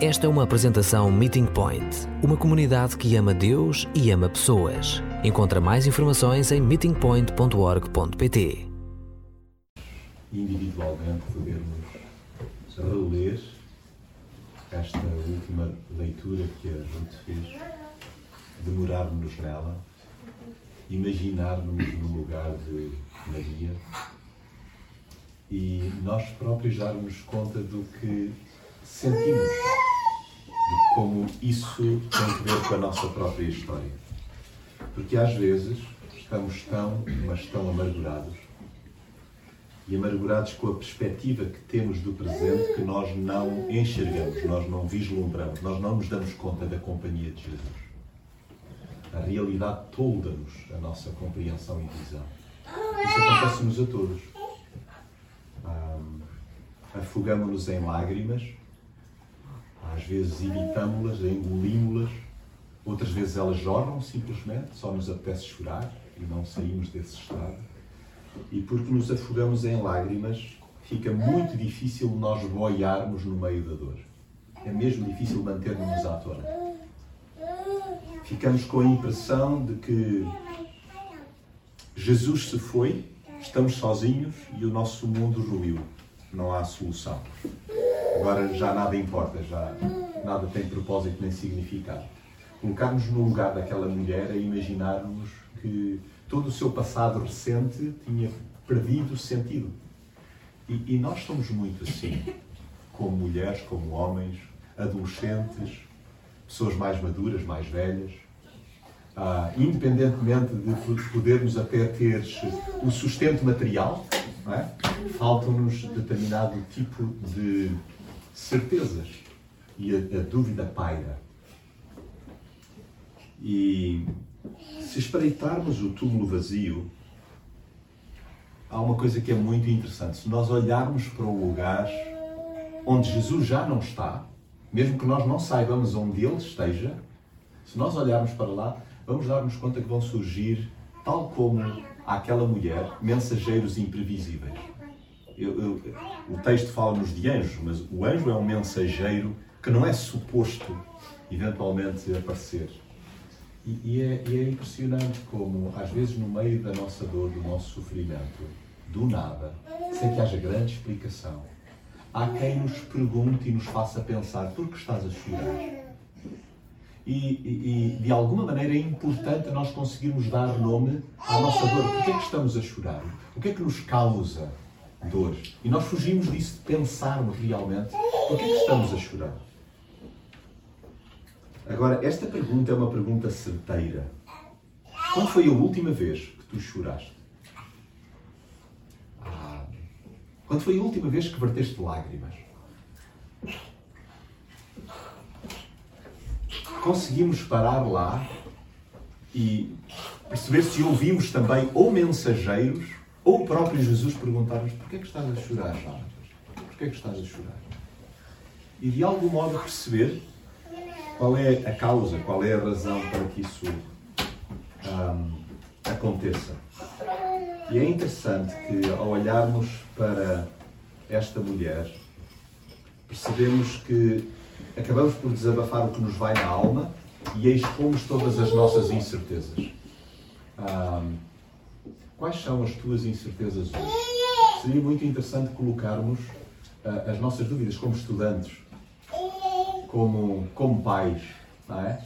Esta é uma apresentação Meeting Point, uma comunidade que ama Deus e ama pessoas. Encontra mais informações em meetingpoint.org.pt. Individualmente podermos reler esta última leitura que a Ruth fez, demorarmos nela, imaginarmos no lugar de Maria e nós próprios darmos conta do que sentimos, de como isso tem que ver com a nossa própria história. Porque às vezes estamos tão, mas tão amargurados e amargurados com a perspectiva que temos do presente que nós não enxergamos, nós não vislumbramos, nós não nos damos conta da companhia de Jesus. A realidade tolda-nos a nossa compreensão e visão. Isso acontece-nos a todos. Um, Afogamos-nos em lágrimas, às vezes evitamos-las, engolimos-las, outras vezes elas jorram simplesmente, só nos apetece chorar e não saímos desse estado. E porque nos afogamos em lágrimas, fica muito difícil nós boiarmos no meio da dor. É mesmo difícil mantermos-nos à tona. Ficamos com a impressão de que Jesus se foi, estamos sozinhos e o nosso mundo ruiu. Não há solução. Agora já nada importa, já nada tem propósito nem significado. Colocarmos no lugar daquela mulher a imaginarmos que todo o seu passado recente tinha perdido sentido. E, e nós somos muito assim, como mulheres, como homens, adolescentes, pessoas mais maduras, mais velhas. Ah, independentemente de podermos até ter o sustento material, é? faltam-nos determinado tipo de certezas e a, a dúvida paira. E se espreitarmos o túmulo vazio, há uma coisa que é muito interessante. Se nós olharmos para o lugar onde Jesus já não está, mesmo que nós não saibamos onde ele esteja, se nós olharmos para lá, vamos dar-nos conta que vão surgir, tal como aquela mulher, mensageiros imprevisíveis. Eu, eu, o texto fala-nos de anjo, mas o anjo é um mensageiro que não é suposto eventualmente aparecer. E, e, é, e, é, impressionante como, às vezes, no meio da nossa dor, do nosso sofrimento, do nada, sem que haja grande explicação, há quem nos pergunte e nos faça pensar: por que estás a chorar? E, e, de alguma maneira é importante nós conseguirmos dar nome à nossa dor. Por que é que estamos a chorar? O que é que nos causa dor? E nós fugimos disso de pensarmos realmente por que é que estamos a chorar. Agora, esta pergunta é uma pergunta certeira. Quando foi a última vez que tu choraste? Quando foi a última vez que verteste lágrimas? Conseguimos parar lá e perceber se ouvimos também ou mensageiros ou o próprio Jesus perguntar-nos porquê é que estás a chorar, Jonas? Porquê é que estás a chorar? E de algum modo perceber qual é a causa, qual é a razão para que isso um, aconteça. E é interessante que, ao olharmos para esta mulher, percebemos que acabamos por desabafar o que nos vai na alma e expomos todas as nossas incertezas. Um, quais são as tuas incertezas hoje? Seria muito interessante colocarmos uh, as nossas dúvidas como estudantes como, como pais, não é?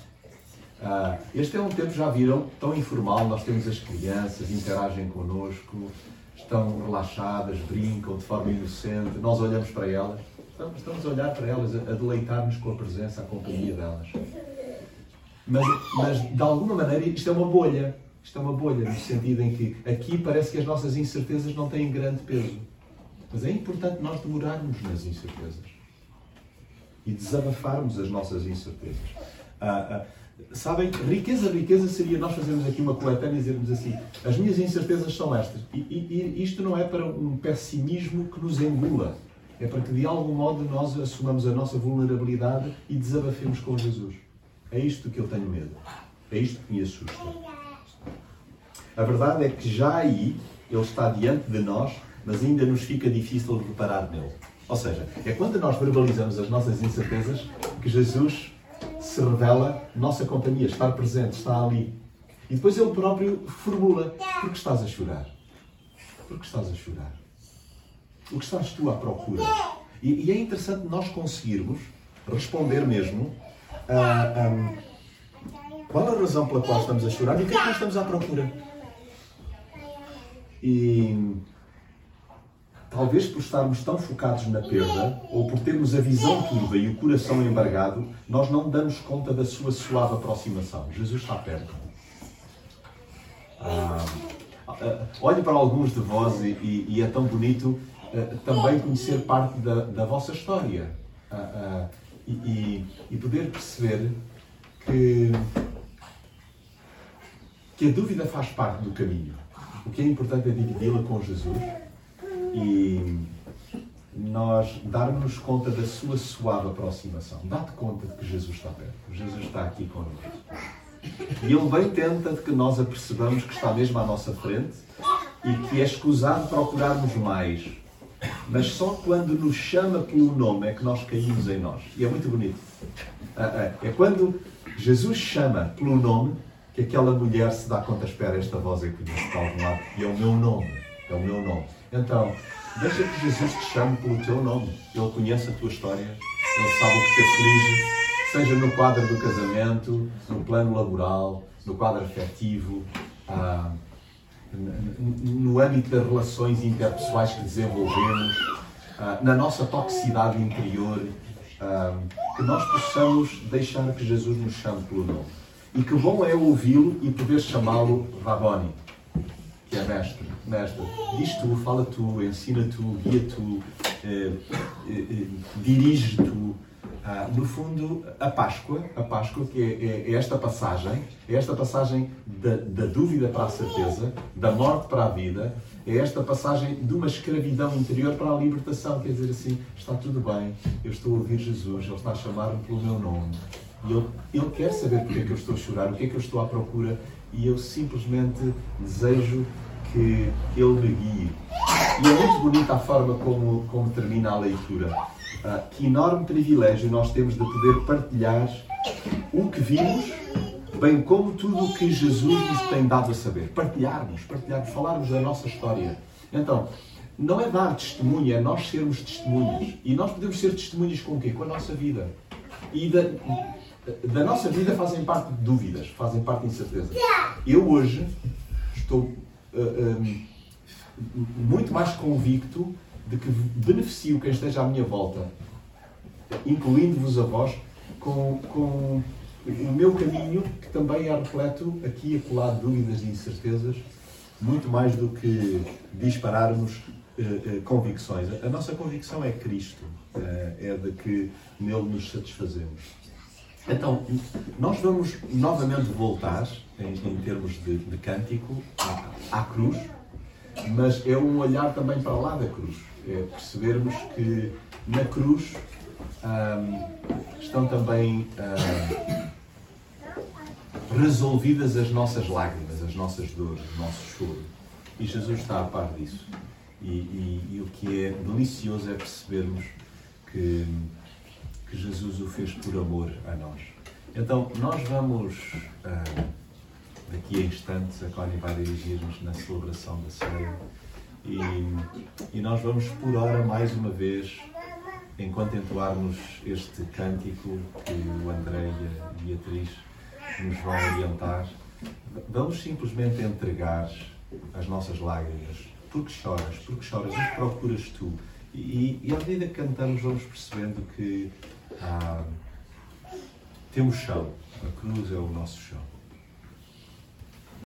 Ah, este é um tempo, já viram, tão informal, nós temos as crianças, interagem connosco, estão relaxadas, brincam de forma inocente, nós olhamos para elas, estamos, estamos a olhar para elas, a, a deleitar-nos com a presença, a companhia delas. Mas, mas, de alguma maneira, isto é uma bolha. Isto é uma bolha, no sentido em que aqui parece que as nossas incertezas não têm grande peso. Mas é importante nós demorarmos nas incertezas e desabafarmos as nossas incertezas. Ah, ah, sabem, riqueza, riqueza seria nós fazermos aqui uma coletânea e dizermos assim: as minhas incertezas são estas. E, e, e isto não é para um pessimismo que nos engula, é para que de algum modo nós assumamos a nossa vulnerabilidade e desabafemos com Jesus. É isto que eu tenho medo. É isto que me assusta. A verdade é que já aí Ele está diante de nós, mas ainda nos fica difícil reparar nele. Ou seja, é quando nós verbalizamos as nossas incertezas, que Jesus se revela nossa companhia, estar presente, está ali. E depois ele próprio formula: Por que estás a chorar? Por que estás a chorar? O que estás tu à procura? E, e é interessante nós conseguirmos responder mesmo a, a, qual a razão pela qual estamos a chorar e o que é que nós estamos à procura. E talvez por estarmos tão focados na perda, ou por termos a visão turva e o coração embargado, nós não damos conta da sua suave aproximação. Jesus está perto. Ah, ah, olhe para alguns de vós e, e, e é tão bonito ah, também conhecer parte da, da vossa história ah, e, e, poder perceber que, que a dúvida faz parte do caminho. O que é importante é dividi-la com Jesus e nós darmos conta da sua suave aproximação. Dá-te conta de que Jesus está perto. Jesus está aqui connosco. E Ele bem tenta de que nós apercebamos que está mesmo à nossa frente e que é escusado procurarmos mais. Mas só quando nos chama pelo nome é que nós caímos em nós. E é muito bonito. Ah, ah, é quando Jesus chama pelo nome que aquela mulher se dá conta, espera, esta voz é que de algum lado. E é o meu nome. É o meu nome. Então, deixa que Jesus te chame pelo teu nome. Ele conhece a tua história, ele sabe o que te aflige, seja no quadro do casamento, no plano laboral, no quadro afetivo, ah, no âmbito das relações interpessoais que desenvolvemos, ah, na nossa toxicidade interior, ah, que nós possamos deixar que Jesus nos chame pelo nome. E que bom é ouvi-lo e poder chamá-lo Raboni que é mestre, mestre, diz tu, fala tu, ensina tu, guia tu, eh, eh, eh, dirige tu. Ah, no fundo, a Páscoa, a Páscoa que é, é, é esta passagem, é esta passagem da, da, dúvida para a certeza, da morte para a vida, é esta passagem de uma escravidão interior para a libertação. Quer dizer assim, está tudo bem, eu estou a ouvir Jesus, Ele está a chamar-me pelo meu nome. E ele, quer saber porque é que eu estou a chorar, o que é que eu estou à procura, e eu simplesmente desejo que Ele me guie. E é muito bonita a forma como, como termina a leitura. Uh, que enorme privilégio nós temos de poder partilhar o que vimos, bem como tudo o que Jesus nos tem dado a saber. Partilharmos, partilharmos, falarmos da nossa história. Então, não é dar testemunho, é nós sermos testemunhas. E nós podemos ser testemunhas com o quê? Com a nossa vida. E da, da nossa vida fazem parte dúvidas, fazem parte de incertezas. Eu hoje estou uh, muito mais convicto de que beneficio quem esteja à minha volta, incluindo-vos a vós, com, com o meu caminho, que também é repleto aqui e acolá de dúvidas e incertezas, muito mais do que dispararmos uh, uh, convicções. A nossa convicção é Cristo, é de que nele nos satisfazemos. Então, nós vamos novamente voltar, em, em termos de, de cântico, à, à, cruz, mas é um olhar também para lá da cruz. É percebermos que na cruz estão também resolvidas as nossas lágrimas, as nossas dores, o nosso choro. E Jesus está a par disso. E, e, e o que é delicioso é percebermos que que Jesus o fez por amor a nós. Então, nós vamos, uh, daqui a instantes, a Connie vai dirigir-nos na celebração da ceia e, e nós vamos por hora, mais uma vez, enquanto entoarmos este cântico que o André e a Beatriz nos vão orientar, vamos simplesmente entregar as nossas lágrimas. Porque choras? Porque choras? Que procuras tu? E, e à medida que cantamos, vamos percebendo que ah, temos chão. A cruz é o nosso chão.